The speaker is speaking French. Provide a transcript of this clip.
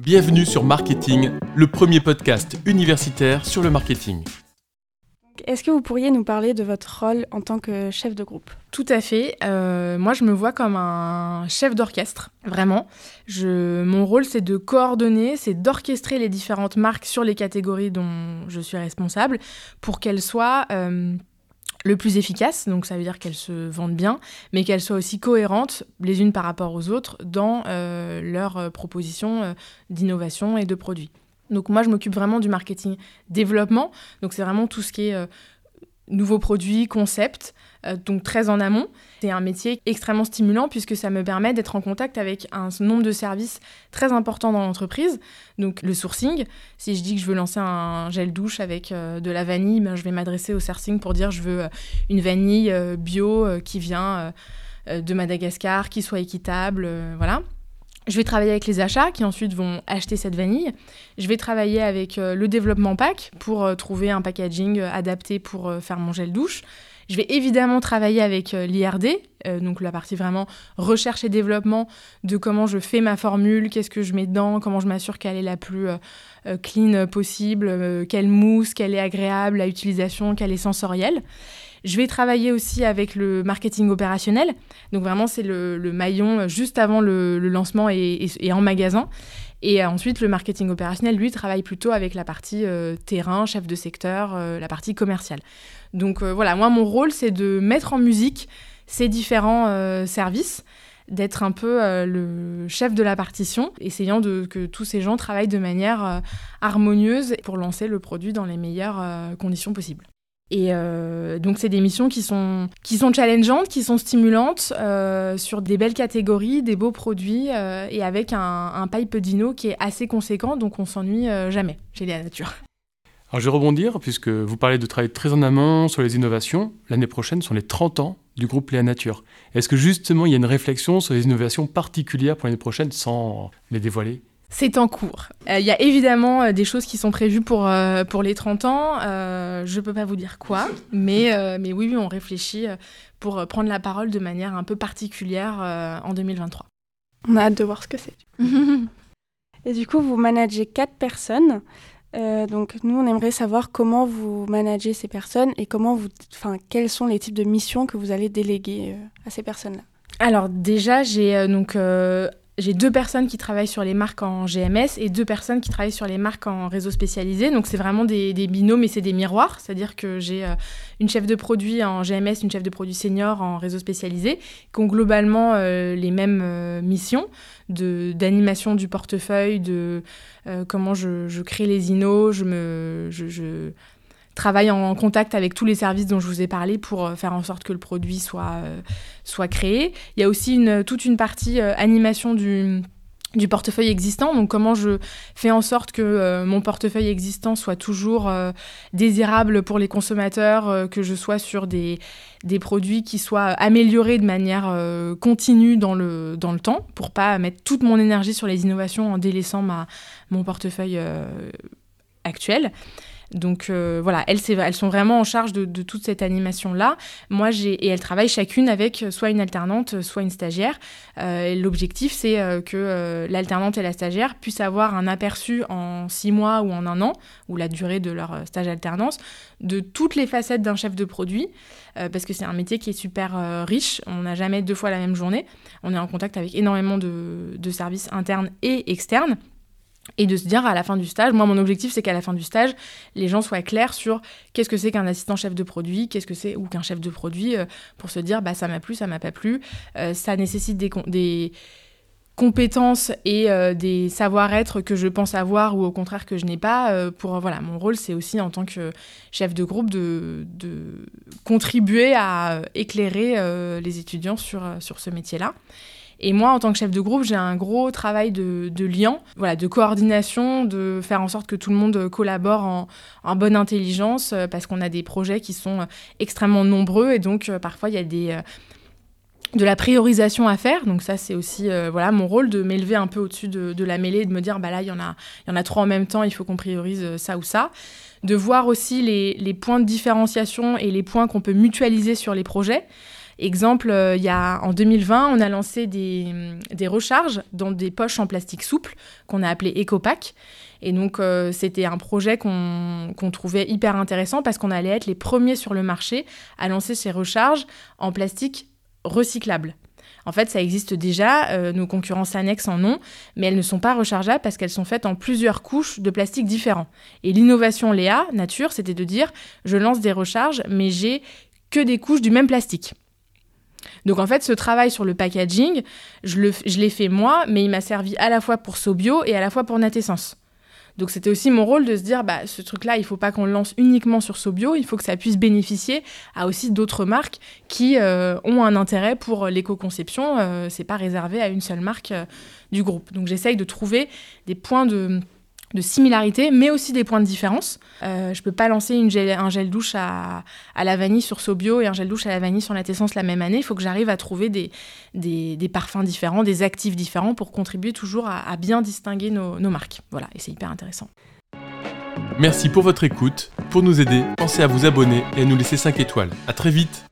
Bienvenue sur Marketing, le premier podcast universitaire sur le marketing. Est-ce que vous pourriez nous parler de votre rôle en tant que chef de groupe? Tout à fait. Euh, moi, je me vois comme un chef d'orchestre, vraiment. Je, mon rôle, c'est de coordonner, c'est d'orchestrer les différentes marques sur les catégories dont je suis responsable pour qu'elles soient euh, le plus efficace, donc ça veut dire qu'elles se vendent bien, mais qu'elles soient aussi cohérentes les unes par rapport aux autres dans euh, leurs euh, propositions euh, d'innovation et de produits. Donc moi, je m'occupe vraiment du marketing développement, donc c'est vraiment tout ce qui est nouveaux produits, concepts, euh, donc très en amont. C'est un métier extrêmement stimulant puisque ça me permet d'être en contact avec un nombre de services très important dans l'entreprise. Donc le sourcing, si je dis que je veux lancer un gel douche avec euh, de la vanille, ben, je vais m'adresser au sourcing pour dire je veux euh, une vanille bio qui vient de Madagascar, qui soit équitable, voilà. Je vais travailler avec les achats qui ensuite vont acheter cette vanille. Je vais travailler avec le développement pack pour trouver un packaging adapté pour faire mon gel douche. Je vais évidemment travailler avec l'IRD, donc la partie vraiment recherche et développement de comment je fais ma formule, qu'est-ce que je mets dedans, comment je m'assure qu'elle est la plus clean possible, quelle mousse, qu'elle est agréable à utilisation, qu'elle est sensorielle. Je vais travailler aussi avec le marketing opérationnel. Donc vraiment, c'est le, maillon juste avant le, lancement et, en magasin. Et ensuite, le marketing opérationnel, lui, travaille plutôt avec la partie euh, terrain, chef de secteur, euh, la partie commerciale. Donc euh, voilà, moi, mon rôle, c'est de mettre en musique ces différents services d'être un peu le chef de la partition, essayant de, que tous ces gens travaillent de manière harmonieuse pour lancer le produit dans les meilleures conditions possibles. Et euh, donc, c'est des missions qui sont, qui sont challengeantes, qui sont stimulantes, euh, sur des belles catégories, des beaux produits, euh, et avec un, un, pipe dino qui est assez conséquent, donc on s'ennuie jamais chez Léa Nature. Alors, je vais rebondir, puisque vous parlez de travail très en amont sur les innovations. L'année prochaine sont les 30 ans du groupe Léa Nature. Est-ce que justement, il y a une réflexion sur les innovations particulières pour l'année prochaine, sans les dévoiler? C'est en cours. Euh, il y a évidemment euh, des choses qui sont prévues pour, euh, pour les 30 ans. je ne peux pas vous dire quoi, mais, mais oui, oui, on réfléchit pour prendre la parole de manière un peu particulière en 2023. On a hâte de voir ce que c'est. Et du coup, vous managez quatre personnes. donc nous, on aimerait savoir comment vous managez ces personnes et comment vous, enfin, quels sont les types de missions que vous allez déléguer à ces personnes-là. Alors déjà, j'ai donc j'ai deux personnes qui travaillent sur les marques en GMS et deux personnes qui travaillent sur les marques en réseau spécialisé. Donc c'est vraiment des, binômes et c'est des miroirs. C'est-à-dire que j'ai euh, une chef de produit en GMS, une chef de produit senior en réseau spécialisé, qui ont globalement euh, les mêmes euh, missions d'animation du portefeuille, de comment je, crée les inos, je me, travaille en contact avec tous les services dont je vous ai parlé pour euh, faire en sorte que le produit soit, euh, soit créé. Il y a aussi toute une partie euh, animation du portefeuille existant, donc comment je fais en sorte que mon portefeuille existant soit toujours désirable pour les consommateurs, que je sois sur des, des produits qui soient améliorés de manière continue dans le, dans le temps, pour pas mettre toute mon énergie sur les innovations en délaissant ma, mon portefeuille actuel. Donc euh, voilà, elles, sont vraiment en charge de, toute cette animation-là. Moi, j'ai et elles travaillent chacune avec soit une alternante, soit une stagiaire. Euh, l'objectif, c'est euh, que l'alternante et la stagiaire puissent avoir un aperçu en six mois ou en un an, ou la durée de leur stage alternance, de toutes les facettes d'un chef de produit, parce que c'est un métier qui est super riche. On n'a jamais deux fois la même journée. On est en contact avec énormément de services internes et externes et de se dire à la fin du stage, moi mon objectif c'est qu'à la fin du stage, les gens soient clairs sur qu'est-ce que c'est qu'un assistant chef de produit, qu'est-ce que c'est ou qu'un chef de produit, euh, pour se dire bah ça m'a plu, ça m'a pas plu, euh, ça nécessite des, des compétences et euh, des savoir-être que je pense avoir ou au contraire que je n'ai pas. pour voilà, mon rôle c'est aussi en tant que chef de groupe de, de contribuer à éclairer les étudiants sur, sur ce métier-là. Et moi, en tant que chef de groupe, j'ai un gros travail de, lien, voilà, de coordination, de faire en sorte que tout le monde collabore en, bonne intelligence, euh, parce qu'on a des projets qui sont euh, extrêmement nombreux et donc euh, parfois il y a des de la priorisation à faire. Donc ça, c'est aussi voilà mon rôle de m'élever un peu au-dessus de, la mêlée, de me dire bah là il y en a il y en a trois en même temps, il faut qu'on priorise ça ou ça. De voir aussi les, les points de différenciation et les points qu'on peut mutualiser sur les projets Exemple, euh, il y a, en 2020, on a lancé des, des recharges dans des poches en plastique souple qu'on a appelé EcoPack. Et donc, euh, c'était un projet qu'on trouvait hyper intéressant parce qu'on allait être les premiers sur le marché à lancer ces recharges en plastique recyclable. En fait, ça existe déjà, euh, nos concurrents annexes en ont, mais elles ne sont pas rechargeables parce qu'elles sont faites en plusieurs couches de plastique différents. Et l'innovation Léa, nature, c'était de dire je lance des recharges, mais j'ai que des couches du même plastique. Donc en fait, ce travail sur le packaging, je l'ai fait moi, mais il m'a servi à la fois pour Sobio et à la fois pour Natessence. Donc c'était aussi mon rôle de se dire, bah, ce truc-là, il ne faut pas qu'on le lance uniquement sur Sobio, il faut que ça puisse bénéficier à aussi d'autres marques qui euh, ont un intérêt pour l'éco-conception. Euh, c'est pas réservé à une seule marque euh, du groupe. Donc j'essaye de trouver des points de de similarités, mais aussi des points de différence. Euh, je peux pas lancer un gel douche à, la vanille sur Sobio et un gel douche à la vanille sur la Tessence la même année. Il faut que j'arrive à trouver des, parfums différents, des actifs différents pour contribuer toujours à, bien distinguer nos, nos marques. Voilà, et c'est hyper intéressant. Merci pour votre écoute. Pour nous aider, pensez à vous abonner et à nous laisser 5 étoiles. À très vite